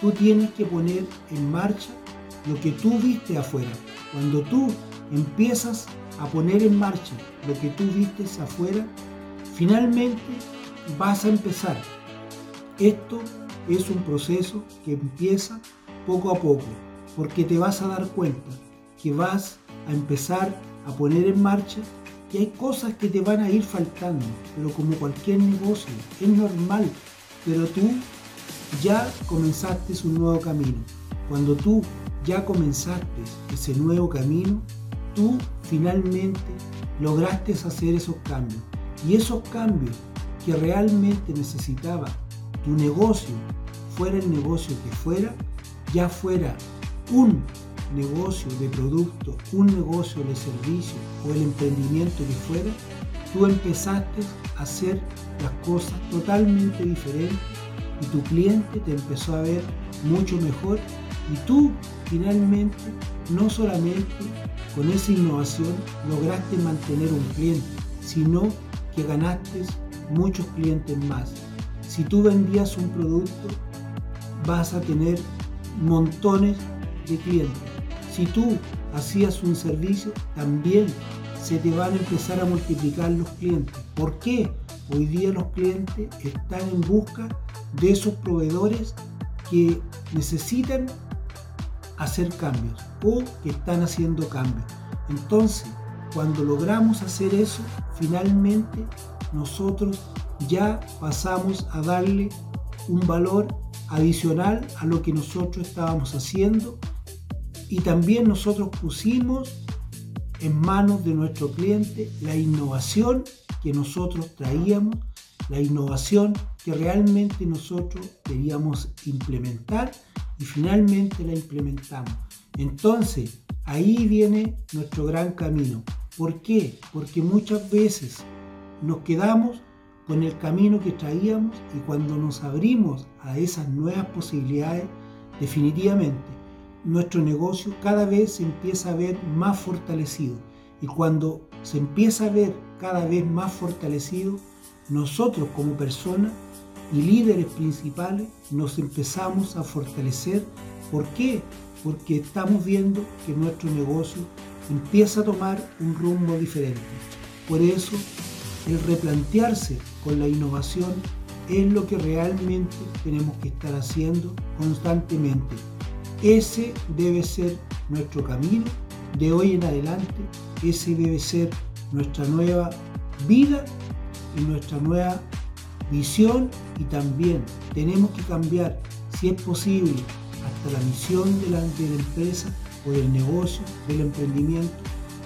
tú tienes que poner en marcha lo que tú viste afuera. Cuando tú empiezas a poner en marcha lo que tú vistes afuera, finalmente vas a empezar. Esto es un proceso que empieza poco a poco, porque te vas a dar cuenta que vas a empezar a poner en marcha que hay cosas que te van a ir faltando, pero como cualquier negocio, es normal, pero tú ya comenzaste un nuevo camino. Cuando tú ya comenzaste ese nuevo camino, tú finalmente lograste hacer esos cambios. Y esos cambios que realmente necesitaba tu negocio, fuera el negocio que fuera, ya fuera un negocio de producto, un negocio de servicio o el emprendimiento que fuera, tú empezaste a hacer las cosas totalmente diferentes y tu cliente te empezó a ver mucho mejor y tú finalmente no solamente con esa innovación lograste mantener un cliente, sino que ganaste muchos clientes más. Si tú vendías un producto, vas a tener montones de clientes. Si tú hacías un servicio, también se te van a empezar a multiplicar los clientes. ¿Por qué? Hoy día los clientes están en busca de esos proveedores que necesitan hacer cambios o que están haciendo cambios. Entonces, cuando logramos hacer eso, finalmente nosotros ya pasamos a darle un valor adicional a lo que nosotros estábamos haciendo y también nosotros pusimos en manos de nuestro cliente la innovación que nosotros traíamos, la innovación que realmente nosotros queríamos implementar y finalmente la implementamos. Entonces, ahí viene nuestro gran camino. ¿Por qué? Porque muchas veces nos quedamos con el camino que traíamos y cuando nos abrimos a esas nuevas posibilidades, definitivamente nuestro negocio cada vez se empieza a ver más fortalecido. Y cuando se empieza a ver cada vez más fortalecido, nosotros como personas y líderes principales nos empezamos a fortalecer. ¿Por qué? Porque estamos viendo que nuestro negocio empieza a tomar un rumbo diferente. Por eso, el replantearse con la innovación es lo que realmente tenemos que estar haciendo constantemente. Ese debe ser nuestro camino de hoy en adelante. Ese debe ser nuestra nueva vida y nuestra nueva visión y también tenemos que cambiar, si es posible, hasta la misión de la, de la empresa o del negocio, del emprendimiento,